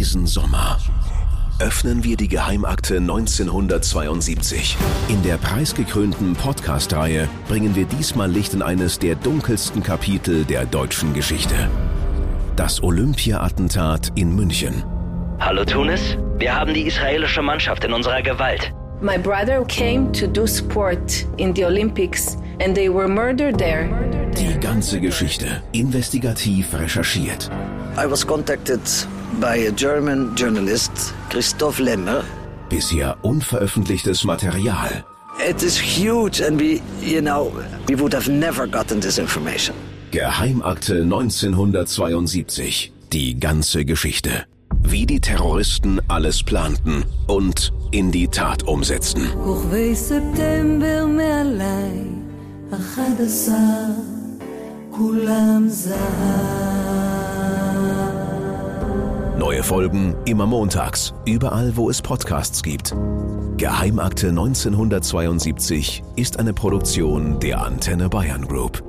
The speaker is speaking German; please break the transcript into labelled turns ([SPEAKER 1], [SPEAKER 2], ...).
[SPEAKER 1] diesen Sommer öffnen wir die Geheimakte 1972. In der preisgekrönten Podcast-Reihe bringen wir diesmal Licht in eines der dunkelsten Kapitel der deutschen Geschichte. Das Olympia-Attentat in München.
[SPEAKER 2] Hallo Tunis, wir haben die israelische Mannschaft in unserer Gewalt.
[SPEAKER 3] My brother came to do sport in the Olympics and they were murdered there.
[SPEAKER 1] Die ganze Geschichte investigativ recherchiert.
[SPEAKER 4] I was contacted by a German journalist, Christoph Lemmer.
[SPEAKER 1] Bisher unveröffentlichtes Material.
[SPEAKER 4] It is huge and we, you know, we would have never gotten this information.
[SPEAKER 1] Geheimakte 1972. Die ganze Geschichte. Wie die Terroristen alles planten und in die Tat umsetzten.
[SPEAKER 5] September mehr allein, 11 כולם זהב.
[SPEAKER 1] Neue Folgen immer montags, überall wo es Podcasts gibt. Geheimakte 1972 ist eine Produktion der Antenne Bayern Group.